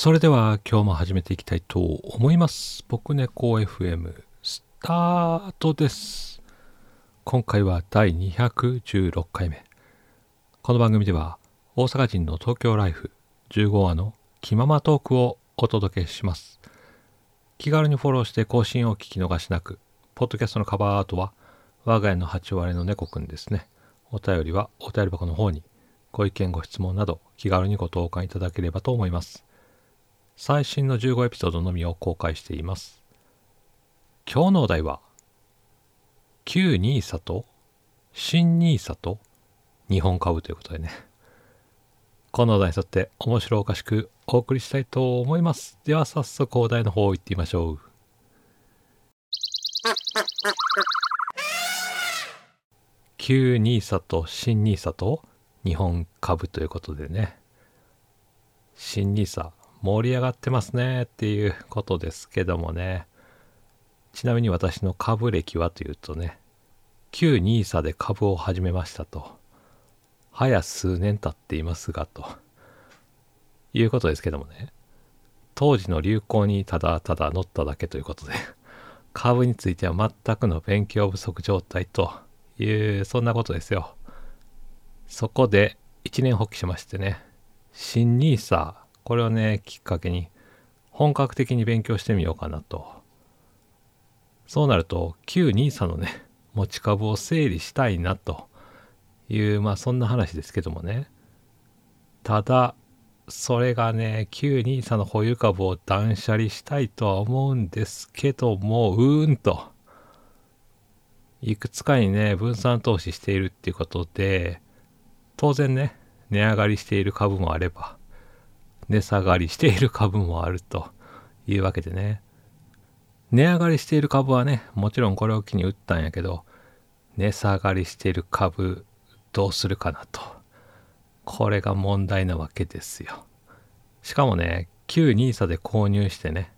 それでは今日も始めていきたいと思います。僕猫 FM スタートです。今回は第216回目。この番組では大阪人の東京ライフ15話の気ままトークをお届けします。気軽にフォローして更新を聞き逃しなく、ポッドキャストのカバーアートは我が家の8割の猫くんですね。お便りはお便り箱の方にご意見ご質問など気軽にご投函いただければと思います。最新の15エピソードのみを公開しています。今日のお題は、旧 NISA と新 NISA と日本株ということでね。このお題に沿って面白おかしくお送りしたいと思います。では早速お題の方行ってみましょう。旧 NISA と新 NISA と日本株ということでね。新 NISA 盛り上がってますねっていうことですけどもね。ちなみに私の株歴はというとね、旧 NISA で株を始めましたと。早数年経っていますが、ということですけどもね。当時の流行にただただ乗っただけということで、株については全くの勉強不足状態という、そんなことですよ。そこで一年発起しましてね、新 NISA、これをね、きっかけに本格的に勉強してみようかなと。そうなると、旧 NISA のね、持ち株を整理したいなという、まあそんな話ですけどもね。ただ、それがね、旧 NISA の保有株を断捨離したいとは思うんですけども、うーんと。いくつかにね、分散投資しているっていうことで、当然ね、値上がりしている株もあれば、値下がりしている株もあるというわけでね。値上がりしている株はね、もちろんこれを機に売ったんやけど、値下がりしている株どうするかなと。これが問題なわけですよ。しかもね、旧 NISA で購入してね、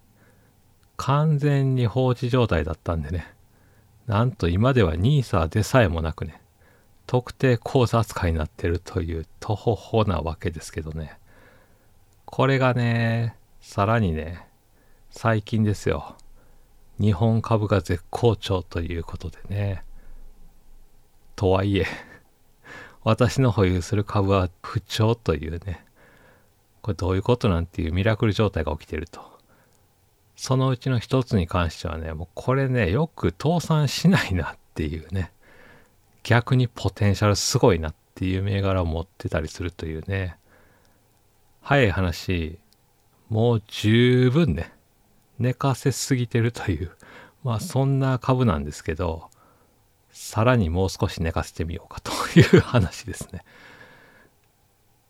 完全に放置状態だったんでね、なんと今では NISA でさえもなくね、特定口座扱いになってるという途方法なわけですけどね。これがね、さらにね、最近ですよ。日本株が絶好調ということでね。とはいえ、私の保有する株は不調というね。これどういうことなんていうミラクル状態が起きてると。そのうちの一つに関してはね、もうこれね、よく倒産しないなっていうね。逆にポテンシャルすごいなっていう銘柄を持ってたりするというね。早い話、もう十分ね、寝かせすぎてるという、まあそんな株なんですけど、さらにもう少し寝かせてみようかという話ですね。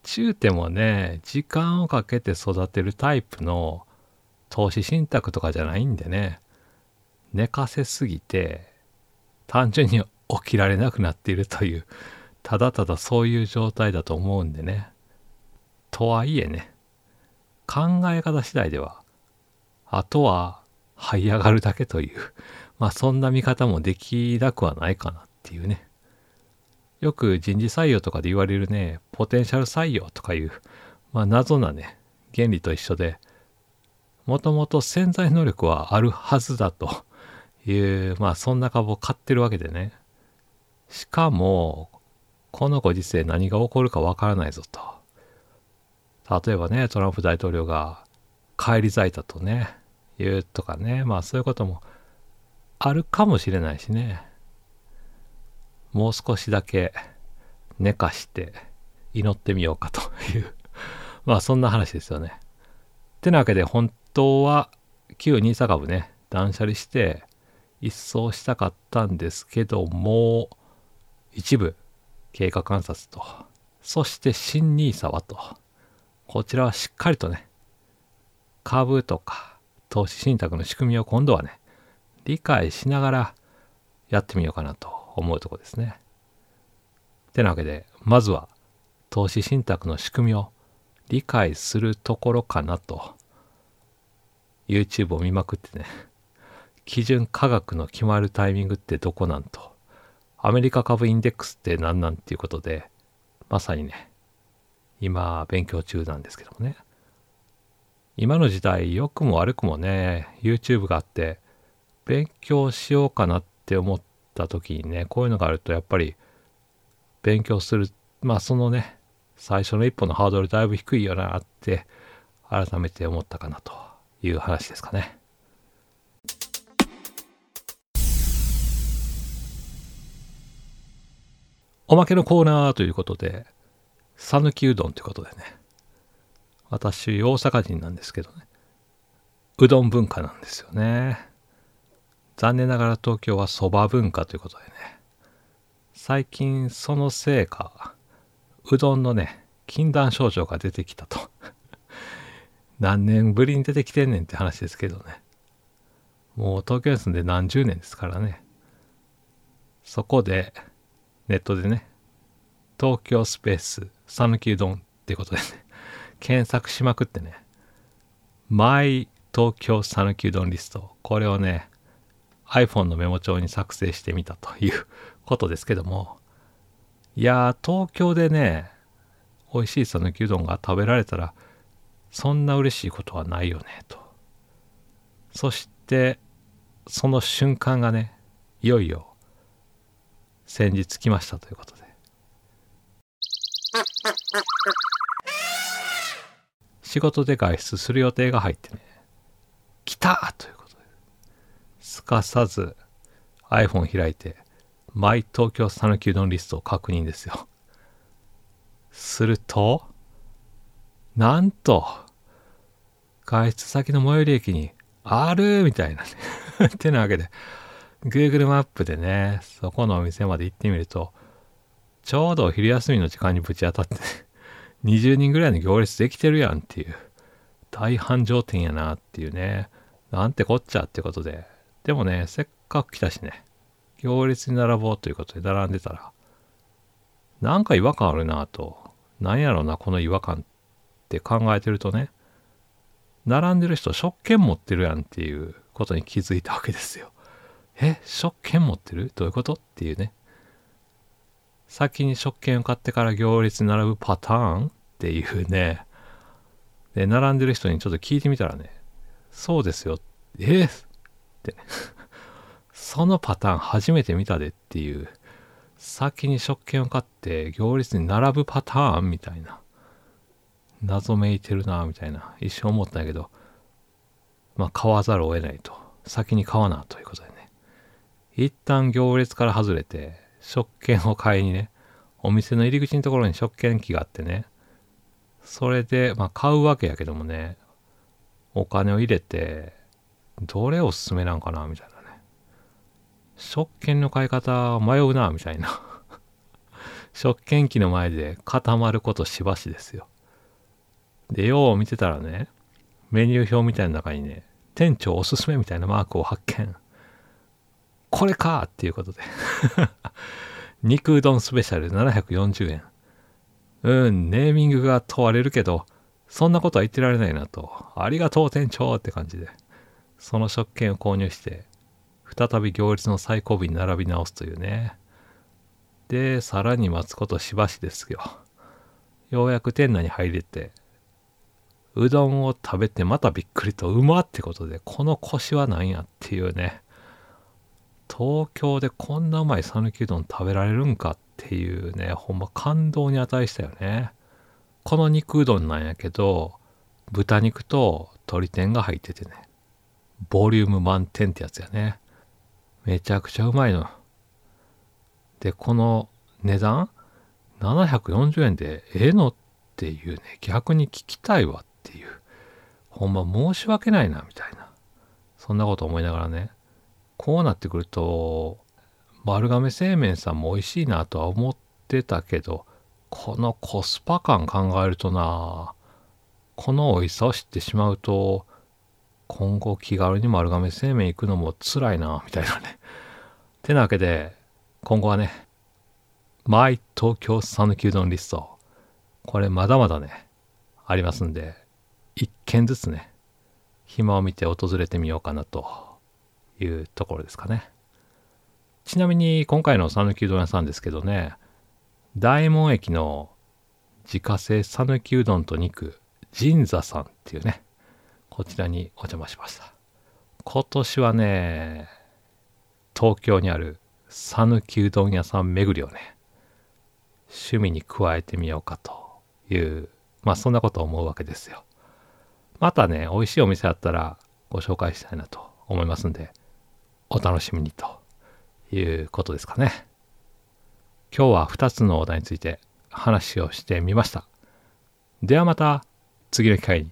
中手もね、時間をかけて育てるタイプの投資信託とかじゃないんでね、寝かせすぎて、単純に起きられなくなっているという、ただただそういう状態だと思うんでね。とはいえね、考え方次第では、あとは這い上がるだけという、まあそんな見方もできなくはないかなっていうね。よく人事採用とかで言われるね、ポテンシャル採用とかいう、まあ謎なね、原理と一緒で、もともと潜在能力はあるはずだという、まあそんな株を買ってるわけでね。しかも、このご時世何が起こるかわからないぞと。例えばね、トランプ大統領が返り咲いたとね、言うとかね、まあそういうこともあるかもしれないしね。もう少しだけ寝かして祈ってみようかという、まあそんな話ですよね。ってなわけで本当は旧 NISA 株ね、断捨離して一掃したかったんですけども、一部経過観察と、そして新 NISA はと、こちらはしっかりとね、株とか投資信託の仕組みを今度はね、理解しながらやってみようかなと思うとこですね。てなわけで、まずは投資信託の仕組みを理解するところかなと、YouTube を見まくってね、基準価格の決まるタイミングってどこなんと、アメリカ株インデックスって何なんっていうことで、まさにね、今勉強中なんですけどもね。今の時代良くも悪くもね YouTube があって勉強しようかなって思った時にねこういうのがあるとやっぱり勉強するまあそのね最初の一歩のハードルだいぶ低いよなって改めて思ったかなという話ですかね。おまけのコーナーということで、讃岐うどんということでね。私、大阪人なんですけどね。うどん文化なんですよね。残念ながら東京はそば文化ということでね。最近そのせいか、うどんのね、禁断症状が出てきたと。何年ぶりに出てきてんねんって話ですけどね。もう東京に住んで何十年ですからね。そこで、ネットでね、東京スペース、讃岐うどんっていうことでね、検索しまくってね、マイ東京讃岐うどんリスト、これをね、iPhone のメモ帳に作成してみたということですけども、いやー、東京でね、美味しい讃岐うどんが食べられたら、そんな嬉しいことはないよね、と。そして、その瞬間がね、いよいよ先日来ましたということで。仕事で外出する予定が入ってね、来たということで、すかさず iPhone 開いて、マイ東京讃岐うどんリストを確認ですよ。すると、なんと、外出先の最寄り駅にあるみたいなね。ってなわけで、Google マップでね、そこのお店まで行ってみると、ちょうど昼休みの時間にぶち当たって、ね、20人ぐらいの行列できてるやんっていう、大繁盛店やなっていうね、なんてこっちゃってことで、でもね、せっかく来たしね、行列に並ぼうということで並んでたら、なんか違和感あるなと、なんやろな、この違和感って考えてるとね、並んでる人食券持ってるやんっていうことに気づいたわけですよ。え、食券持ってる？どういうこと？っていうね。先に食券を買ってから行列に並ぶパターンっていうね。で、並んでる人にちょっと聞いてみたらね、そうですよ。えってね。そのパターン初めて見たでっていう、先に食券を買って行列に並ぶパターンみたいな。謎めいてるなみたいな一瞬思ったんやけど、まあ買わざるを得ないと。先に買わなということでね。一旦行列から外れて、食券を買いにね、お店の入り口のところに食券機があってね、それで、まあ買うわけやけどもね、お金を入れて、どれおすすめなんかなみたいなね。食券の買い方迷うなみたいな。食券機の前で固まることしばしですよ。で、よう見てたらね、メニュー表みたいな中にね、店長おすすめみたいなマークを発見。これかっていうことで 肉うどんスペシャル740円。うん、ネーミングが問われるけど、そんなことは言ってられないなと。ありがとう店長って感じで。その食券を購入して、再び行列の最後尾に並び直すというね。で、さらに待つことしばしですよ。ようやく店内に入れて、うどんを食べてまたびっくりとうまってことで、この腰は何やっていうね。東京でこんなうまい讃岐うどん食べられるんかっていうね、ほんま感動に値したよね。この肉うどんなんやけど、豚肉と鶏天が入っててね、ボリューム満点ってやつやね。めちゃくちゃうまいの。で、この値段 ?740 円でええのっていうね、逆に聞きたいわっていう。ほんま申し訳ないな、みたいな。そんなこと思いながらね、こうなってくると、丸亀製麺さんも美味しいなとは思ってたけど、このコスパ感考えるとな、この美味しさを知ってしまうと、今後気軽に丸亀製麺行くのも辛いな、みたいなね。てなわけで、今後はね、マイ東京讃岐うどんリスト、これまだまだね、ありますんで、一軒ずつね、暇を見て訪れてみようかなというところですかね。ちなみに今回の讃岐うどん屋さんですけどね、大門駅の自家製讃岐うどんと肉、神座さんっていうね、こちらにお邪魔しました。今年はね、東京にある讃岐うどん屋さん巡りをね、趣味に加えてみようかという、まあそんなことを思うわけですよ。またね、美味しいお店あったらご紹介したいなと思いますんで、お楽しみにということですかね。今日は2つのお題について話をしてみました。ではまた次の機会に